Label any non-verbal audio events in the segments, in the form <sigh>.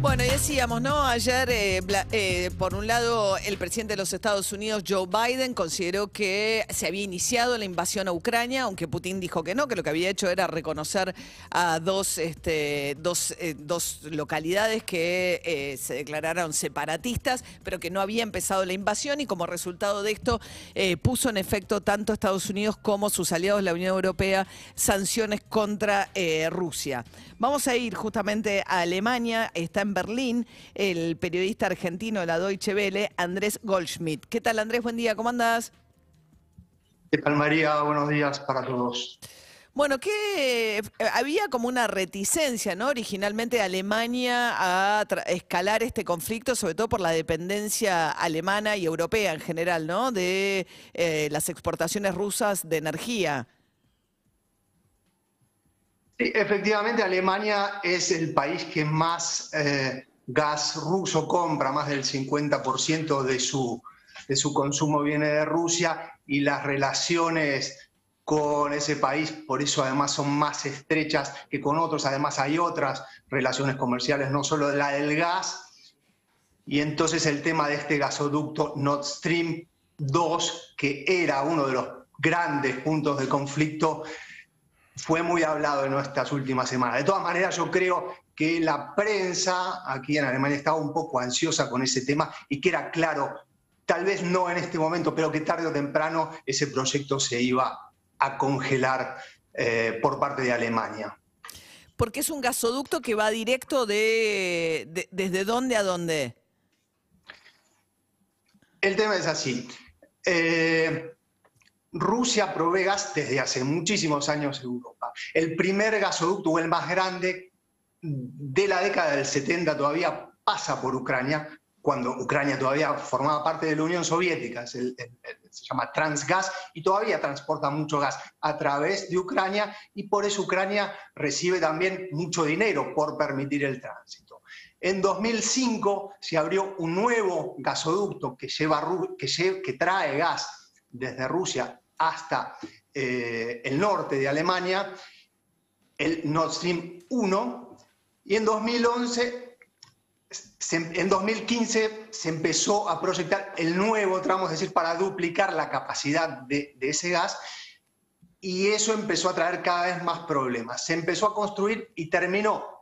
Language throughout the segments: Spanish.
Bueno, y decíamos, ¿no? Ayer, eh, eh, por un lado, el presidente de los Estados Unidos, Joe Biden, consideró que se había iniciado la invasión a Ucrania, aunque Putin dijo que no, que lo que había hecho era reconocer a dos, este, dos, eh, dos localidades que se declararon separatistas, pero que no había empezado la invasión y como resultado de esto puso en efecto tanto Estados Unidos como sus aliados, la Unión Europea, sanciones contra Rusia. Vamos a ir justamente a Alemania, está en Berlín el periodista argentino de la Deutsche Welle, Andrés Goldschmidt. ¿Qué tal Andrés? Buen día, ¿cómo andás? ¿Qué tal María? Buenos días para todos. Bueno, que eh, había como una reticencia, ¿no? Originalmente de Alemania a escalar este conflicto, sobre todo por la dependencia alemana y europea en general, ¿no? De eh, las exportaciones rusas de energía. Sí, efectivamente, Alemania es el país que más eh, gas ruso compra, más del 50% de su, de su consumo viene de Rusia y las relaciones con ese país, por eso además son más estrechas que con otros, además hay otras relaciones comerciales, no solo la del gas, y entonces el tema de este gasoducto Nord Stream 2, que era uno de los grandes puntos de conflicto, fue muy hablado en estas últimas semanas. De todas maneras, yo creo que la prensa aquí en Alemania estaba un poco ansiosa con ese tema y que era claro, tal vez no en este momento, pero que tarde o temprano ese proyecto se iba a congelar eh, por parte de Alemania. Porque es un gasoducto que va directo de, de- desde dónde a dónde. El tema es así. Eh, Rusia provee gas desde hace muchísimos años a Europa. El primer gasoducto, o el más grande, de la década del 70 todavía pasa por Ucrania, cuando Ucrania todavía formaba parte de la Unión Soviética, se llama Transgas, y todavía transporta mucho gas a través de Ucrania, y por eso Ucrania recibe también mucho dinero por permitir el tránsito. En 2005 se abrió un nuevo gasoducto que, lleva, que trae gas desde Rusia hasta eh, el norte de Alemania, el Nord Stream 1, y en 2011 se- en 2015 se empezó a proyectar el nuevo tramo, decir, para duplicar la capacidad de, de ese gas, y eso empezó a traer cada vez más problemas. Se empezó a construir y terminó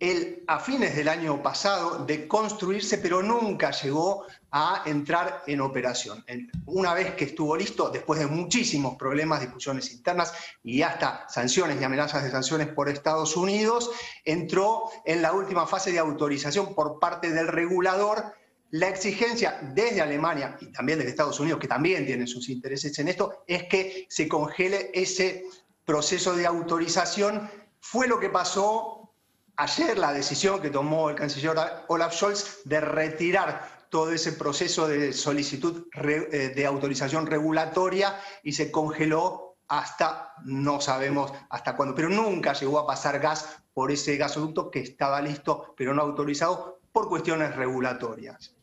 el, a fines del año pasado de construirse, pero nunca llegó a entrar en operación. Una vez que estuvo listo, después de muchísimos problemas, discusiones internas y hasta sanciones y amenazas de sanciones por Estados Unidos, entró en la última fase de autorización por parte del regulador. La exigencia desde Alemania y también desde Estados Unidos, que también tienen sus intereses en esto, es que se congele ese proceso de autorización. Fue lo que pasó ayer la decisión que tomó el canciller Olaf Scholz de retirar todo ese proceso de solicitud eh, de autorización regulatoria y se congeló hasta, no sabemos hasta cuándo, pero nunca llegó a pasar gas por ese gasoducto que estaba listo, pero no autorizado por cuestiones regulatorias.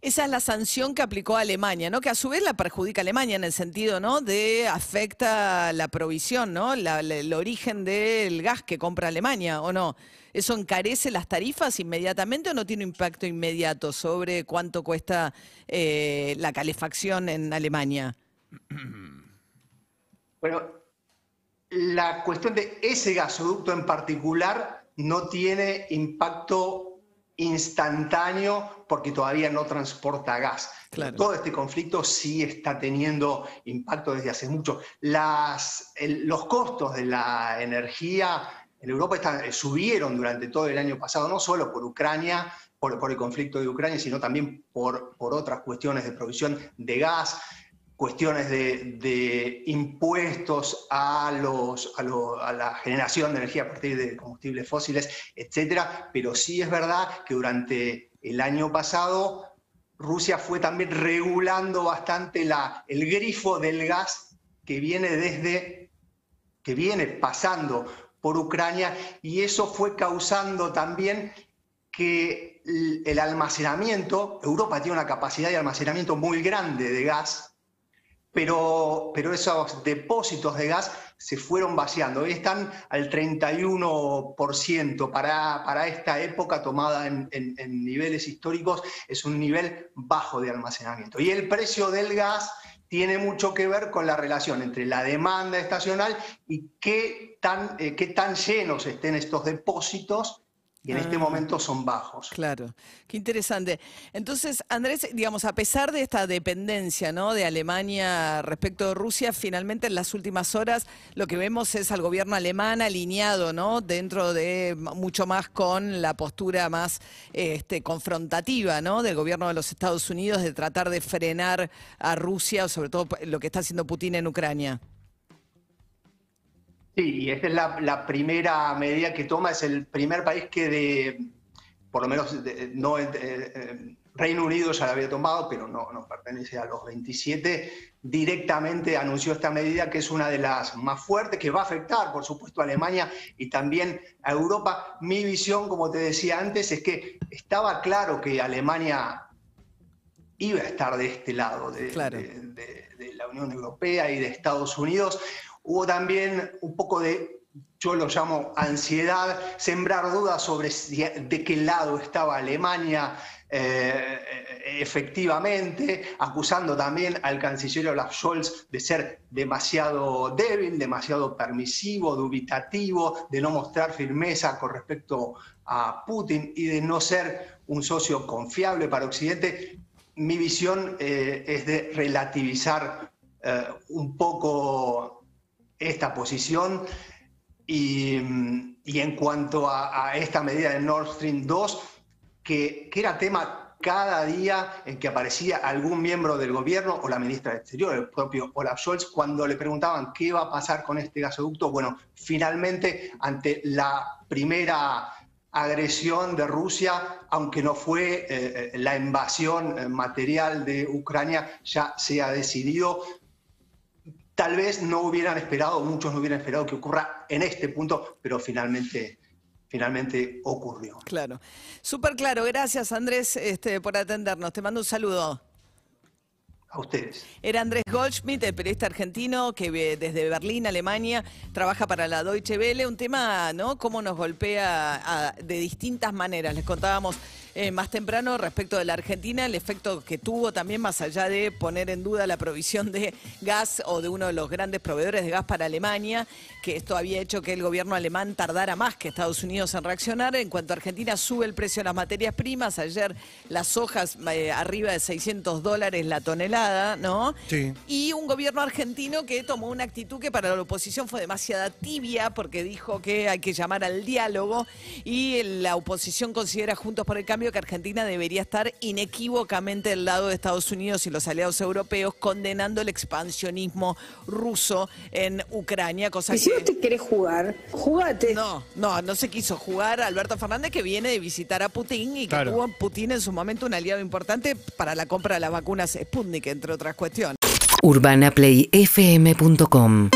Esa es la sanción que aplicó Alemania, ¿no? Que a su vez la perjudica a Alemania en el sentido, ¿no? De afecta la provisión, ¿no? El origen del gas que compra Alemania, ¿o no? ¿Eso encarece las tarifas inmediatamente o no tiene impacto inmediato sobre cuánto cuesta eh, la calefacción en Alemania? <clears throat> Bueno, la cuestión de ese gasoducto en particular no tiene impacto instantáneo porque todavía no transporta gas. Claro. Todo este conflicto sí está teniendo impacto desde hace mucho. Las, el- los costos de la energía en Europa están- eh, subieron durante todo el año pasado, no solo por Ucrania, por, por el conflicto de Ucrania, sino también por, por otras cuestiones de provisión de gas, cuestiones de, impuestos a, los, a, la generación de energía a partir de combustibles fósiles, etcétera. Pero sí es verdad que durante el año pasado Rusia fue también regulando bastante la, el grifo del gas que viene desde, que viene pasando por Ucrania y eso fue causando también que el almacenamiento, Europa tiene una capacidad de almacenamiento muy grande de gas, pero, pero esos depósitos de gas se fueron vaciando. Hoy están al 31% para, para esta época tomada en, niveles históricos, es un nivel bajo de almacenamiento. Y el precio del gas tiene mucho que ver con la relación entre la demanda estacional y qué tan, eh, qué tan llenos estén estos depósitos y en este Ah. momento son bajos. Claro, qué interesante. Entonces, Andrés, digamos, a pesar de esta dependencia ¿no? de Alemania respecto de Rusia, finalmente en las últimas horas lo que vemos es al gobierno alemán alineado ¿no? dentro de mucho más con la postura más este, confrontativa ¿no? del gobierno de los Estados Unidos de tratar de frenar a Rusia, sobre todo lo que está haciendo Putin en Ucrania. Sí, y esta es la, la primera medida que toma, es el primer país que de, por lo menos de- no, eh, eh, Reino Unido ya la había tomado, pero no, no pertenece a los 27, directamente anunció esta medida que es una de las más fuertes, que va a afectar, por supuesto, a Alemania y también a Europa. Mi visión, como te decía antes, es que estaba claro que Alemania iba a estar de este lado, de, Claro. de- de- de la Unión Europea y de Estados Unidos. Hubo también un poco de, yo lo llamo ansiedad, sembrar dudas sobre de qué lado estaba Alemania eh, efectivamente, acusando también al canciller Olaf Scholz de ser demasiado débil, demasiado permisivo, dubitativo, de no mostrar firmeza con respecto a Putin y de no ser un socio confiable para Occidente. Mi visión eh, es de relativizar eh, un poco esta posición y, en cuanto a, esta medida de Nord Stream 2, que, que era tema cada día en que aparecía algún miembro del gobierno o la ministra de Exterior, el propio Olaf Scholz, cuando le preguntaban qué va a pasar con este gasoducto, bueno, finalmente ante la primera agresión de Rusia, aunque no fue eh, eh, la invasión eh, material de Ucrania, ya se ha decidido. Tal vez no hubieran esperado, muchos no hubieran esperado que ocurra en este punto, pero finalmente, finalmente ocurrió. Claro. Súper claro. Gracias, Andrés, este, por atendernos. Te mando un saludo. A ustedes. Era Andrés Goldschmidt, el periodista argentino que desde Berlín, Alemania, trabaja para la Deutsche Welle. Un tema, ¿no? Cómo nos golpea a- de distintas maneras. Les contábamos eh, más temprano respecto de la Argentina, el efecto que tuvo también, más allá de poner en duda la provisión de gas o de uno de los grandes proveedores de gas para Alemania, que esto había hecho que el gobierno alemán tardara más que Estados Unidos en reaccionar. En cuanto a Argentina, sube el precio de las materias primas. Ayer las hojas eh, arriba de 600 dólares la tonelada, ¿no? Sí. Y un gobierno argentino que tomó una actitud que para la oposición fue demasiada tibia porque dijo que hay que llamar al diálogo y la oposición considera Juntos por el Cambio que Argentina debería estar inequívocamente del lado de Estados Unidos y los aliados europeos condenando el expansionismo ruso en Ucrania, cosa Y si no te querés jugar, jugate. No, no, no se quiso jugar Alberto Fernández que viene de visitar a Putin y que Claro. tuvo Putin en su momento un aliado importante para la compra de las vacunas Sputnik, entre otras cuestiones. UrbanaPlayFM.com